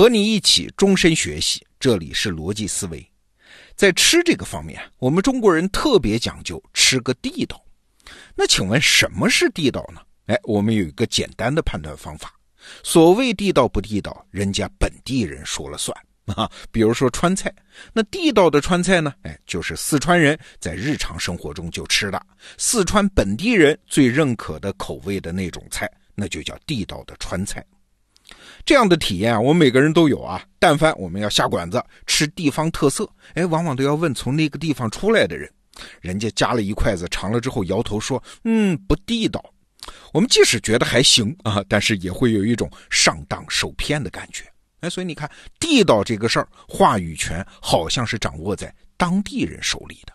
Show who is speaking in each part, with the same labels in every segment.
Speaker 1: 和你一起终身学习，这里是逻辑思维。在吃这个方面，我们中国人特别讲究吃个地道。那请问什么是地道呢？哎，我们有一个简单的判断方法。所谓地道不地道，人家本地人说了算 啊。比如说川菜，那地道的川菜呢？哎，就是四川人在日常生活中就吃的，四川本地人最认可的口味的那种菜，那就叫地道的川菜。这样的体验啊，我们每个人都有啊。但凡我们要下馆子吃地方特色，哎，往往都要问从那个地方出来的人，人家夹了一筷子尝了之后摇头说：“嗯，不地道。”我们即使觉得还行啊，但是也会有一种上当受骗的感觉。哎，所以你看，地道这个事儿，话语权好像是掌握在当地人手里的。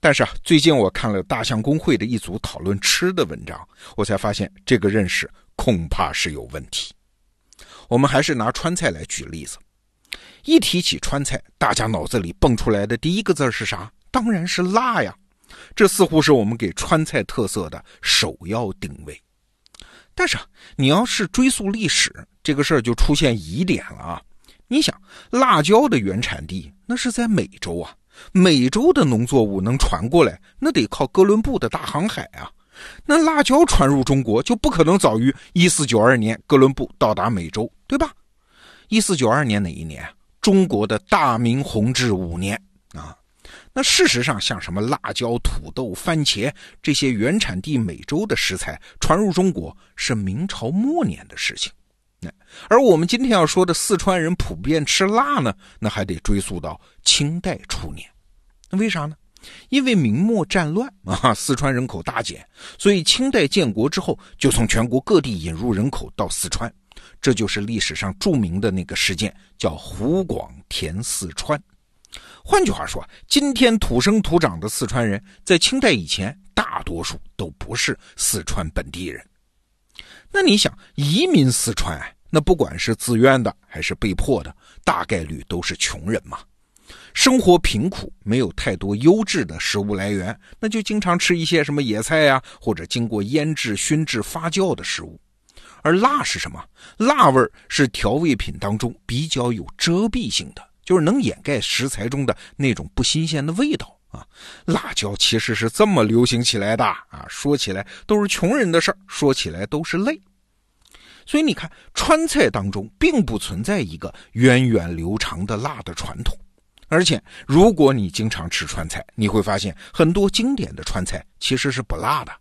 Speaker 1: 但是啊，最近我看了大象公会的一组讨论吃的文章，我才发现这个认识恐怕是有问题。我们还是拿川菜来举例子。一提起川菜，大家脑子里蹦出来的第一个字是啥？当然是辣呀。这似乎是我们给川菜特色的首要定位。但是，你要是追溯历史，这个事儿就出现疑点了啊。你想，辣椒的原产地那是在美洲啊，美洲的农作物能传过来，那得靠哥伦布的大航海啊。那辣椒传入中国就不可能早于一四九二年哥伦布到达美洲，对吧？一四九二年哪一年？中国的大明弘治五年啊。那事实上，像什么辣椒、土豆、番茄这些原产地美洲的食材传入中国是明朝末年的事情。那而我们今天要说的四川人普遍吃辣呢，那还得追溯到清代初年。那为啥呢？因为明末战乱啊，四川人口大减，所以清代建国之后，就从全国各地引入人口到四川，这就是历史上著名的那个事件，叫湖广填四川。换句话说，今天土生土长的四川人在清代以前，大多数都不是四川本地人。那你想移民四川，那不管是自愿的还是被迫的，大概率都是穷人嘛。生活贫苦，没有太多优质的食物来源，那就经常吃一些什么野菜呀，或者经过腌制、熏制、发酵的食物。而辣是什么？辣味是调味品当中比较有遮蔽性的，就是能掩盖食材中的那种不新鲜的味道啊。辣椒其实是这么流行起来的啊，说起来都是穷人的事儿，说起来都是泪。所以你看，川菜当中并不存在一个源远流长的辣的传统。而且，如果你经常吃川菜，你会发现很多经典的川菜其实是不辣的。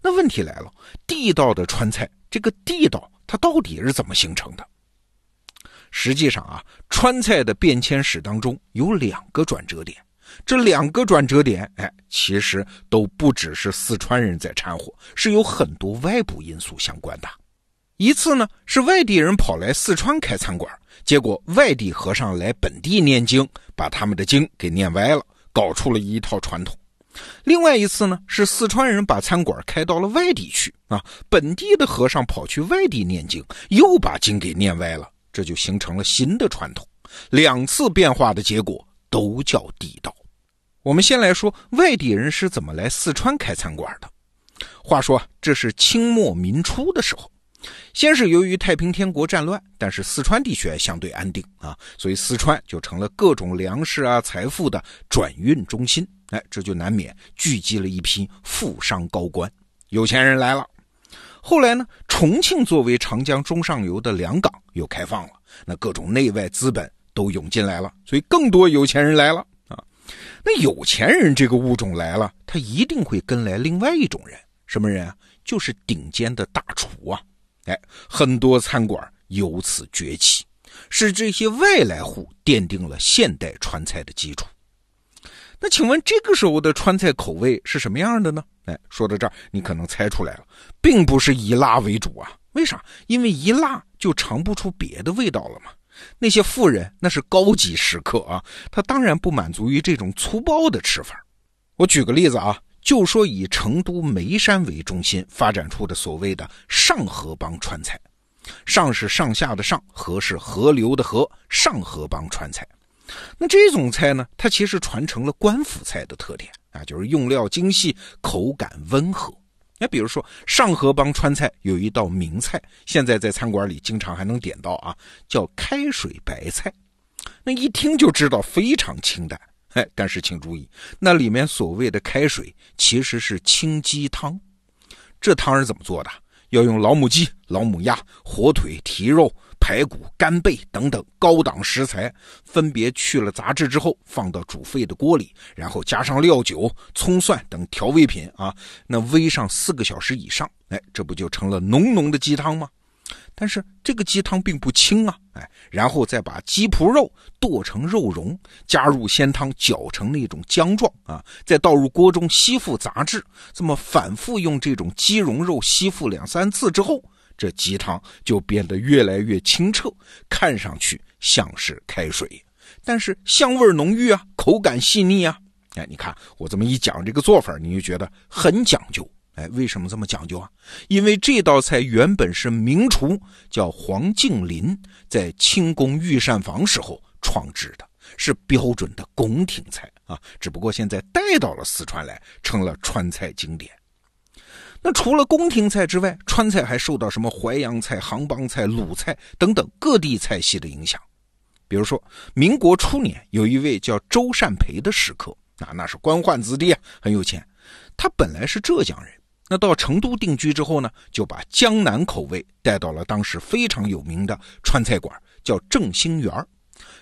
Speaker 1: 那问题来了，地道的川菜，这个地道它到底是怎么形成的？实际上啊，川菜的变迁史当中有两个转折点，这两个转折点，哎，其实都不只是四川人在掺和，是有很多外部因素相关的。一次呢，是外地人跑来四川开餐馆。结果外地和尚来本地念经，把他们的经给念歪了，搞出了一套传统。另外一次呢，是四川人把餐馆开到了外地去啊，本地的和尚跑去外地念经，又把经给念歪了，这就形成了新的传统。两次变化的结果都叫地道。我们先来说外地人是怎么来四川开餐馆的。话说这是清末民初的时候。先是由于太平天国战乱，但是四川地区相对安定啊，所以四川就成了各种粮食啊、财富的转运中心。哎，这就难免聚集了一批富商高官，有钱人来了。后来呢，重庆作为长江中上游的粮港又开放了，那各种内外资本都涌进来了，所以更多有钱人来了啊。那有钱人这个物种来了，他一定会跟来另外一种人，什么人啊？就是顶尖的大厨啊。哎，很多餐馆由此崛起，是这些外来户奠定了现代川菜的基础。那请问这个时候的川菜口味是什么样的呢？哎，说到这儿，你可能猜出来了，并不是以辣为主啊。为啥？因为一辣就尝不出别的味道了嘛。那些富人那是高级食客啊，他当然不满足于这种粗暴的吃法。我举个例子啊。就说以成都眉山为中心发展出的所谓的上河帮川菜，上是上下的上，河是河流的河，上河帮川菜。那这种菜呢，它其实传承了官府菜的特点啊，就是用料精细，口感温和。那比如说上河帮川菜有一道名菜，现在在餐馆里经常还能点到啊，叫开水白菜。那一听就知道非常清淡，哎，但是请注意，那里面所谓的开水其实是清鸡汤。这汤是怎么做的？要用老母鸡、老母鸭、火腿、蹄肉。排骨、干贝等等高档食材，分别去了杂质之后，放到煮沸的锅里，然后加上料酒、葱蒜等调味品啊，那煨上四个小时以上，哎，这不就成了浓浓的鸡汤吗？但是这个鸡汤并不清啊，哎，然后再把鸡脯肉剁成肉蓉，加入鲜汤搅成那种浆状啊，再倒入锅中吸附杂质，这么反复用这种鸡蓉肉吸附两三次之后。这鸡汤就变得越来越清澈，看上去像是开水，但是香味浓郁啊，口感细腻啊。哎，你看我这么一讲这个做法，你就觉得很讲究。哎，为什么这么讲究啊？因为这道菜原本是名厨叫黄敬林在清宫御膳房时候创制的，是标准的宫廷菜啊。只不过现在带到了四川来，成了川菜经典。那除了宫廷菜之外，川菜还受到什么淮扬菜、杭帮菜、鲁菜等等各地菜系的影响。比如说，民国初年有一位叫周善培的食客，啊，那是官宦子弟啊，很有钱。他本来是浙江人，那到成都定居之后呢，就把江南口味带到了当时非常有名的川菜馆，叫正兴园。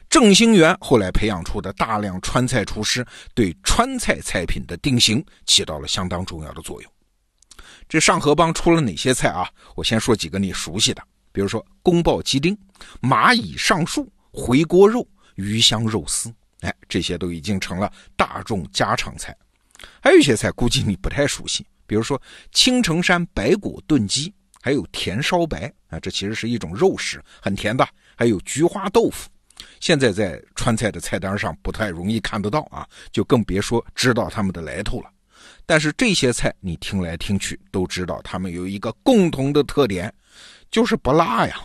Speaker 1: 正兴园后来培养出的大量川菜厨师，对川菜菜品的定型起到了相当重要的作用。这上河帮出了哪些菜啊？我先说几个你熟悉的，比如说宫爆鸡丁、蚂蚁上树、回锅肉、鱼香肉丝，哎，这些都已经成了大众家常菜。还有一些菜估计你不太熟悉，比如说青城山白果炖鸡，还有甜烧白啊，这其实是一种肉食，很甜的。还有菊花豆腐，现在在川菜的菜单上不太容易看得到啊，就更别说知道它们的来头了。但是这些菜你听来听去都知道，它们有一个共同的特点，就是不辣呀。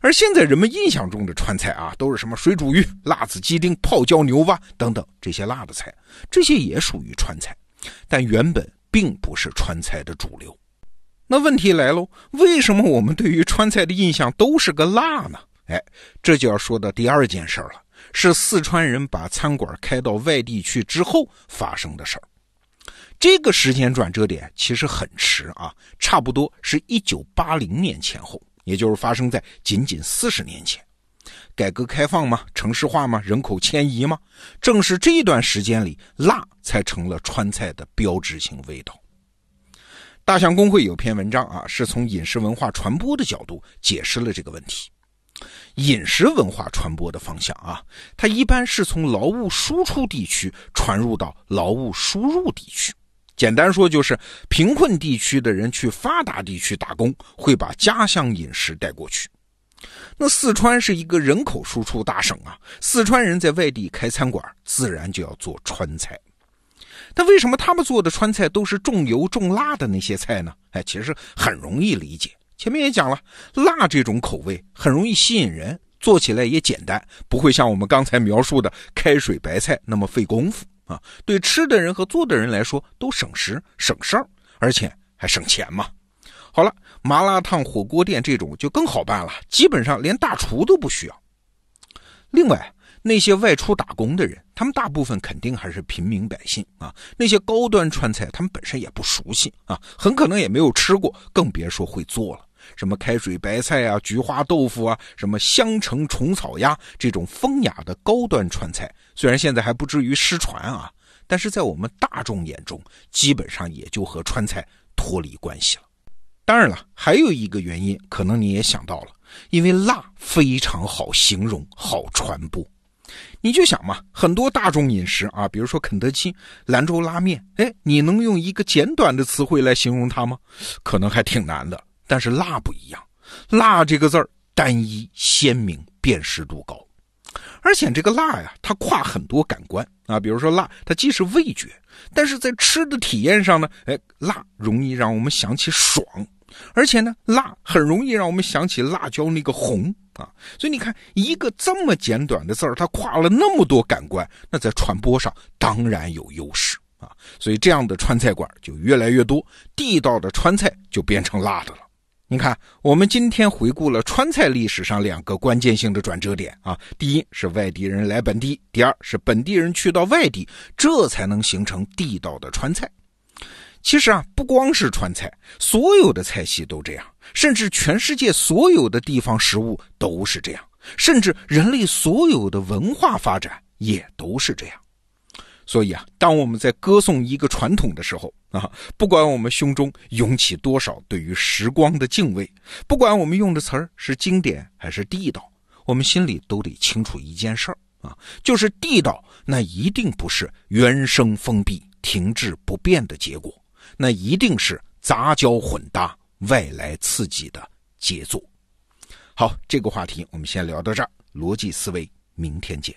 Speaker 1: 而现在人们印象中的川菜啊，都是什么水煮鱼、辣子鸡丁、泡椒牛蛙等等这些辣的菜，这些也属于川菜，但原本并不是川菜的主流。那问题来喽，为什么我们对于川菜的印象都是个辣呢？哎，这就要说到第二件事了，是四川人把餐馆开到外地去之后发生的事儿。这个时间转折点其实很迟啊，差不多是一九八零年前后，也就是发生在仅仅四十年前。改革开放嘛，城市化嘛，人口迁移嘛，正是这段时间里，辣才成了川菜的标志性味道。大象公会有篇文章啊，是从饮食文化传播的角度解释了这个问题。饮食文化传播的方向啊，它一般是从劳务输出地区传入到劳务输入地区。简单说，就是贫困地区的人去发达地区打工，会把家乡饮食带过去。那四川是一个人口输出大省啊，四川人在外地开餐馆，自然就要做川菜。但为什么他们做的川菜都是重油重辣的那些菜呢？哎，其实很容易理解。前面也讲了，辣这种口味很容易吸引人，做起来也简单，不会像我们刚才描述的开水白菜那么费功夫。啊，对吃的人和做的人来说都省时省事儿，而且还省钱嘛。好了，麻辣烫、火锅店这种就更好办了，基本上连大厨都不需要。另外，那些外出打工的人，他们大部分肯定还是平民百姓啊。那些高端川菜，他们本身也不熟悉啊，很可能也没有吃过，更别说会做了。什么开水白菜啊、菊花豆腐啊、什么香橙虫草鸭这种风雅的高端川菜，虽然现在还不至于失传啊，但是在我们大众眼中，基本上也就和川菜脱离关系了。当然了，还有一个原因，可能你也想到了，因为辣非常好形容、好传播。你就想嘛，很多大众饮食啊，比如说肯德基、兰州拉面，哎，你能用一个简短的词汇来形容它吗？可能还挺难的。但是辣不一样，辣这个字儿单一鲜明，辨识度高，而且这个辣呀，它跨很多感官啊，比如说辣，它既是味觉，但是在吃的体验上呢，哎，辣容易让我们想起爽，而且呢，辣很容易让我们想起辣椒那个红啊，所以你看，一个这么简短的字儿，它跨了那么多感官，那在传播上当然有优势啊，所以这样的川菜馆就越来越多，地道的川菜就变成辣的了。你看，我们今天回顾了川菜历史上两个关键性的转折点啊，第一是外地人来本地，第二是本地人去到外地，这才能形成地道的川菜。其实啊，不光是川菜，所有的菜系都这样，甚至全世界所有的地方食物都是这样，甚至人类所有的文化发展也都是这样。所以啊，当我们在歌颂一个传统的时候啊，不管我们胸中涌起多少对于时光的敬畏，不管我们用的词儿是经典还是地道，我们心里都得清楚一件事儿啊，就是地道那一定不是原生封闭、停滞不变的结果，那一定是杂交混搭、外来刺激的杰作。好，这个话题我们先聊到这儿，逻辑思维，明天见。